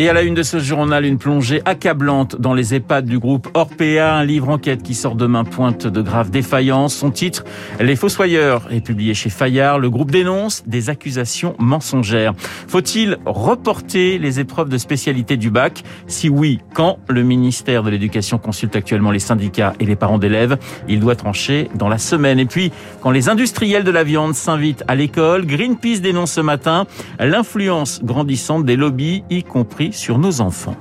Et à la une de ce journal, une plongée accablante dans les EHPAD du groupe Orpea, un livre enquête qui sort demain pointe de graves défaillances. Son titre, Les Fossoyeurs, est publié chez Fayard. Le groupe dénonce des accusations mensongères. Faut-il reporter les épreuves de spécialité du bac? Si oui, quand? Le ministère de l'Éducation consulte actuellement les syndicats et les parents d'élèves. Il doit trancher dans la semaine. Et puis, quand les industriels de la viande s'invitent à l'école, Greenpeace dénonce ce matin l'influence grandissante des lobbies y compris sur nos enfants.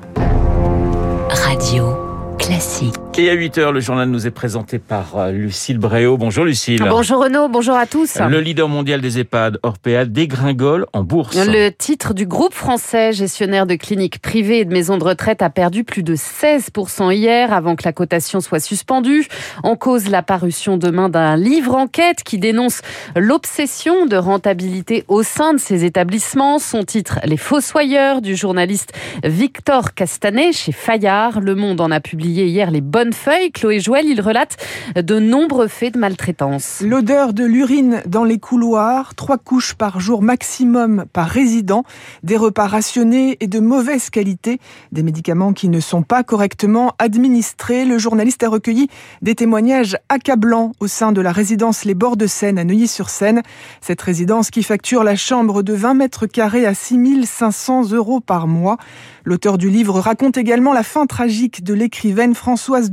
Radio classique. Et à 8 heures, le journal nous est présenté par euh, Lucille Bréau. Bonjour Lucille. Bonjour Renaud, bonjour à tous. Le leader mondial des EHPAD, Orpea, dégringole en bourse. Le titre du groupe français gestionnaire de cliniques privées et de maisons de retraite a perdu plus de 16% hier avant que la cotation soit suspendue. En cause la parution demain d'un livre enquête qui dénonce l'obsession de rentabilité au sein de ces établissements. Son titre Les Fossoyeurs du journaliste Victor Castanet chez Fayard. Le Monde en a publié hier les bonnes feuille. Chloé Joël, il relate de nombreux faits de maltraitance. L'odeur de l'urine dans les couloirs, trois couches par jour maximum par résident, des repas rationnés et de mauvaise qualité, des médicaments qui ne sont pas correctement administrés. Le journaliste a recueilli des témoignages accablants au sein de la résidence Les Bords de Seine à Neuilly-sur-Seine. Cette résidence qui facture la chambre de 20 mètres carrés à 6500 euros par mois. L'auteur du livre raconte également la fin tragique de l'écrivaine Françoise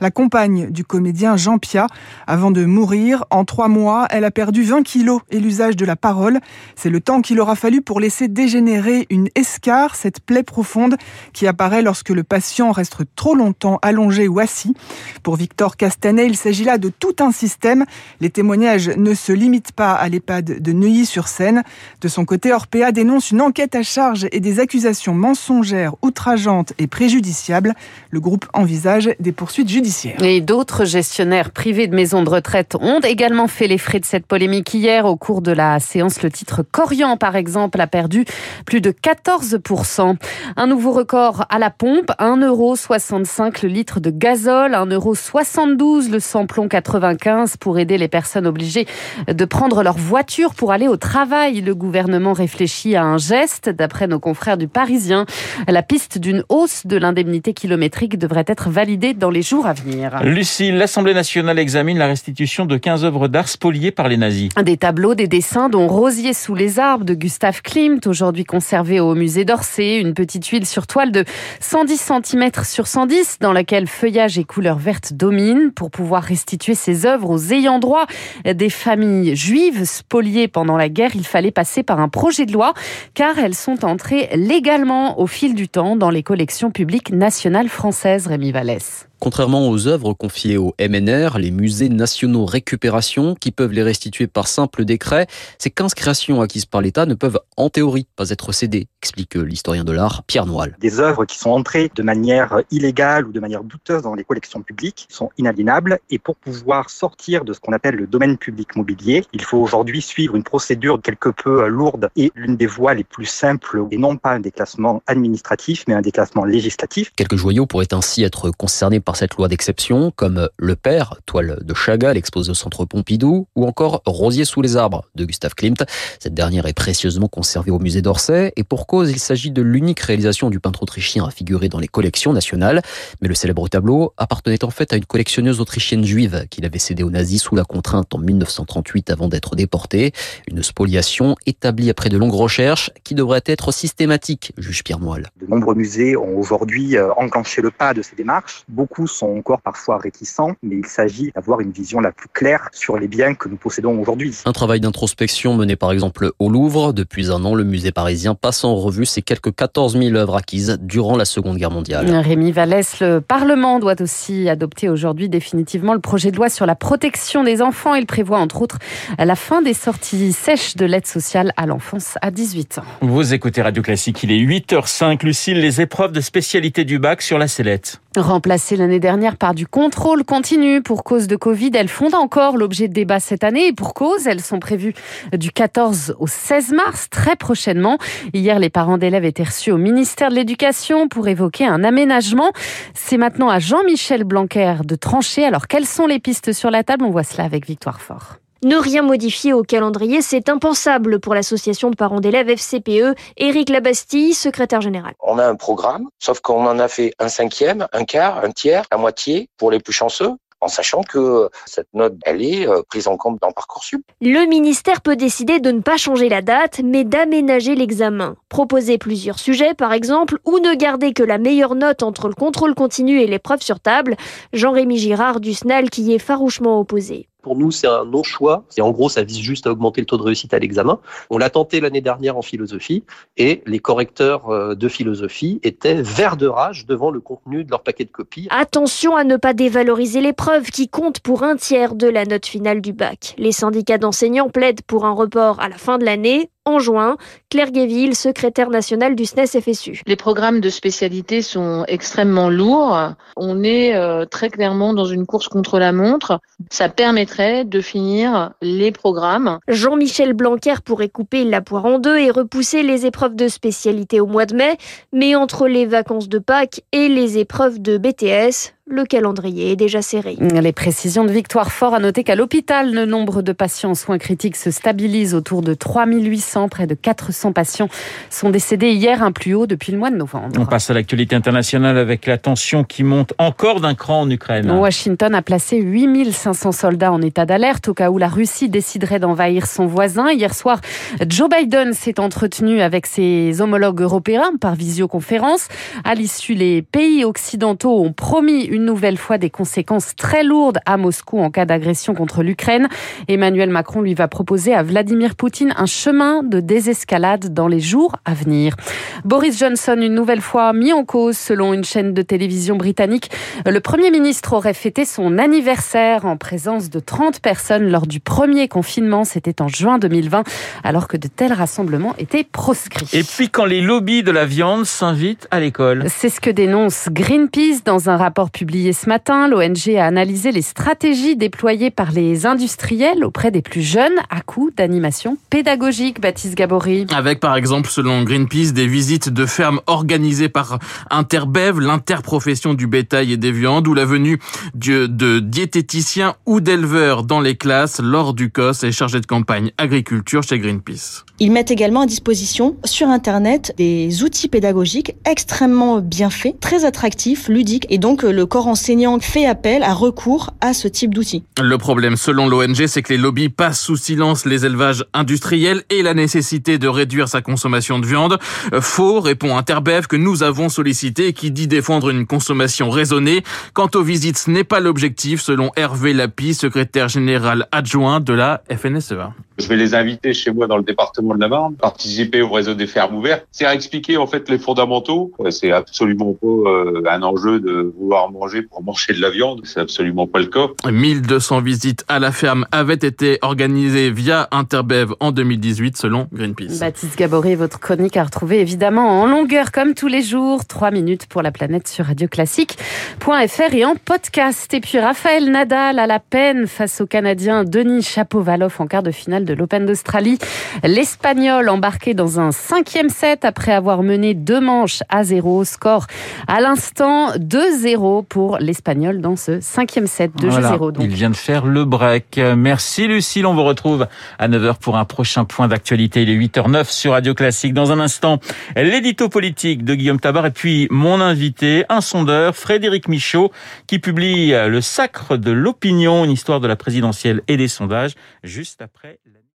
La compagne du comédien Jean Pia. Avant de mourir, en trois mois, elle a perdu 20 kilos et l'usage de la parole. C'est le temps qu'il aura fallu pour laisser dégénérer une escarre, cette plaie profonde qui apparaît lorsque le patient reste trop longtemps allongé ou assis. Pour Victor Castanet, il s'agit là de tout un système. Les témoignages ne se limitent pas à l'EHPAD de Neuilly-sur-Seine. De son côté, Orpea dénonce une enquête à charge et des accusations mensongères outrageante et préjudiciable. Le groupe envisage des poursuites judiciaires. Et d'autres gestionnaires privés de maisons de retraite ont également fait les frais de cette polémique hier. Au cours de la séance, le titre Corian, par exemple, a perdu plus de 14%. Un nouveau record à la pompe, 1,65€ le litre de gazole, 1,72€ le samplon 95 pour aider les personnes obligées de prendre leur voiture pour aller au travail. Le gouvernement réfléchit à un geste, d'après nos confrères du Parisien. La piste d'une hausse de l'indemnité kilométrique devrait être validée dans les jours à venir. Lucie, l'Assemblée nationale examine la restitution de 15 œuvres d'art spoliées par les nazis. Des tableaux, des dessins dont Rosier sous les arbres de Gustave Klimt, aujourd'hui conservé au musée d'Orsay, une petite huile sur toile de 110 cm sur 110 dans laquelle feuillage et couleurs vertes dominent pour pouvoir restituer ces œuvres aux ayants droit des familles juives spoliées pendant la guerre. Il fallait passer par un projet de loi car elles sont entrées légalement au fil du temps dans les collections publiques nationales françaises, Rémi Vallès. Contrairement aux œuvres confiées au MNR, les musées nationaux récupération, qui peuvent les restituer par simple décret, ces 15 créations acquises par l'État ne peuvent en théorie pas être cédées, explique l'historien de l'art Pierre Noël. Des œuvres qui sont entrées de manière illégale ou de manière douteuse dans les collections publiques sont inaliénables et pour pouvoir sortir de ce qu'on appelle le domaine public mobilier, il faut aujourd'hui suivre une procédure quelque peu lourde et l'une des voies les plus simples et non pas un déclassement administratif mais un déclassement législatif. Quelques joyaux pourraient ainsi être concernés par cette loi d'exception, comme Le Père, toile de Chagall exposée au centre Pompidou, ou encore Rosier sous les arbres de Gustave Klimt. Cette dernière est précieusement conservée au musée d'Orsay, et pour cause, il s'agit de l'unique réalisation du peintre autrichien à figurer dans les collections nationales. Mais le célèbre tableau appartenait en fait à une collectionneuse autrichienne juive qu'il avait cédé aux nazis sous la contrainte en 1938 avant d'être déporté. Une spoliation établie après de longues recherches qui devrait être systématique, juge Pierre Moelle. De nombreux musées ont aujourd'hui euh, enclenché le pas de ces démarches. Beaucoup sont encore parfois réticents, mais il s'agit d'avoir une vision la plus claire sur les biens que nous possédons aujourd'hui. Un travail d'introspection mené par exemple au Louvre. Depuis un an, le musée parisien passe en revue ses quelques 14 000 œuvres acquises durant la Seconde Guerre mondiale. Rémi Vallès, le Parlement doit aussi adopter aujourd'hui définitivement le projet de loi sur la protection des enfants. Il prévoit entre autres la fin des sorties sèches de l'aide sociale à l'enfance à 18 ans. Vous écoutez Radio Classique, il est 8h05. Lucille, les épreuves de spécialité du bac sur la sellette. Remplacées l'année dernière par du contrôle continu pour cause de Covid, elles font encore l'objet de débats cette année et pour cause, elles sont prévues du 14 au 16 mars, très prochainement. Hier, les parents d'élèves étaient reçus au ministère de l'Éducation pour évoquer un aménagement. C'est maintenant à Jean-Michel Blanquer de trancher. Alors, quelles sont les pistes sur la table? On voit cela avec Victoire Fort. Ne rien modifier au calendrier, c'est impensable pour l'association de parents d'élèves FCPE. Éric Labastille, secrétaire général. On a un programme, sauf qu'on en a fait un cinquième, un quart, un tiers, la moitié pour les plus chanceux en sachant que cette note, elle est euh, prise en compte dans Parcoursup. Le ministère peut décider de ne pas changer la date, mais d'aménager l'examen. Proposer plusieurs sujets, par exemple, ou ne garder que la meilleure note entre le contrôle continu et l'épreuve sur table. Jean-Rémy Girard du SNAL qui y est farouchement opposé. Pour nous, c'est un non-choix. Et en gros, ça vise juste à augmenter le taux de réussite à l'examen. On l'a tenté l'année dernière en philosophie et les correcteurs euh, de philosophie étaient verts de rage devant le contenu de leur paquet de copies. Attention à ne pas dévaloriser l'épreuve qui compte pour un tiers de la note finale du bac. Les syndicats d'enseignants plaident pour un report à la fin de l'année en juin. Claire Guéville, secrétaire nationale du SNES FSU. Les programmes de spécialité sont extrêmement lourds. On est euh, très clairement dans une course contre la montre. Ça permettrait de finir les programmes. Jean-Michel Blanquer pourrait couper la poire en deux et repousser les épreuves de spécialité au mois de mai. Mais entre les vacances de Pâques et les épreuves de BTS, le calendrier est déjà serré. Les précisions de Victoire Fort. À noter qu'à l'hôpital, le nombre de patients en soins critiques se stabilise autour de 3800. Près de 400 patients sont décédés hier, un plus haut depuis le mois de novembre. On passe à l'actualité internationale avec la tension qui monte encore d'un cran en Ukraine. Washington a placé 8500 soldats en état d'alerte au cas où la Russie déciderait d'envahir son voisin. Hier soir, Joe Biden s'est entretenu avec ses homologues européens par visioconférence. À l'issue, les pays occidentaux ont promis une nouvelle fois des conséquences très lourdes à Moscou en cas d'agression contre l'Ukraine. Emmanuel Macron lui va proposer à Vladimir Poutine un chemin de désescalade dans les jours à venir. Boris Johnson, une nouvelle fois mis en cause selon une chaîne de télévision britannique. Le Premier ministre aurait fêté son anniversaire en présence de 30 personnes lors du premier confinement. C'était en juin 2020, alors que de tels rassemblements étaient proscrits. Et puis quand les lobbies de la viande s'invitent à l'école. C'est ce que dénonce Greenpeace dans un rapport publié ce matin. L'ONG a analysé les stratégies déployées par les industriels auprès des plus jeunes à coup d'animation pédagogique. Baptiste Gabory. Avec par exemple, selon Greenpeace, des visites de fermes organisées par Interbev, l'interprofession du bétail et des viandes, ou la venue de diététiciens ou d'éleveurs dans les classes lors du COS et chargés de campagne agriculture chez Greenpeace. Ils mettent également à disposition sur Internet des outils pédagogiques extrêmement bien faits, très attractifs, ludiques, et donc le corps enseignant fait appel à recours à ce type d'outils. Le problème, selon l'ONG, c'est que les lobbies passent sous silence les élevages industriels et la nécessité de réduire sa consommation de viande. Faux, répond Interbev, que nous avons sollicité qui dit défendre une consommation raisonnée. Quant aux visites, ce n'est pas l'objectif, selon Hervé Lapi, secrétaire général adjoint de la FNSEA. Je vais les inviter chez moi dans le département de la Marne, participer au réseau des fermes ouvertes. C'est à expliquer en fait les fondamentaux. C'est absolument pas euh, un enjeu de vouloir manger pour manger de la viande. C'est absolument pas le cas. 1200 visites à la ferme avaient été organisées via Interbev en 2018 selon Greenpeace. Baptiste Gaboré, votre chronique à retrouver évidemment en longueur comme tous les jours. 3 minutes pour la planète sur radioclassique.fr et en podcast. Et puis Raphaël Nadal à la peine face au Canadien Denis Chapovalov en quart de finale de l'Open d'Australie. L'Espagnol embarqué dans un cinquième set après avoir mené deux manches à zéro. Score à l'instant 2-0 pour l'Espagnol dans ce cinquième set. 2-0 Il vient de faire le break. Merci Lucille. On vous retrouve à 9h pour un prochain point d'actualité. Il est 8h09 sur Radio Classique. Dans un instant, l'édito politique de Guillaume Tabar et puis mon invité, un sondeur, Frédéric Michaud, qui publie Le Sacre de l'opinion, une histoire de la présidentielle et des sondages, juste après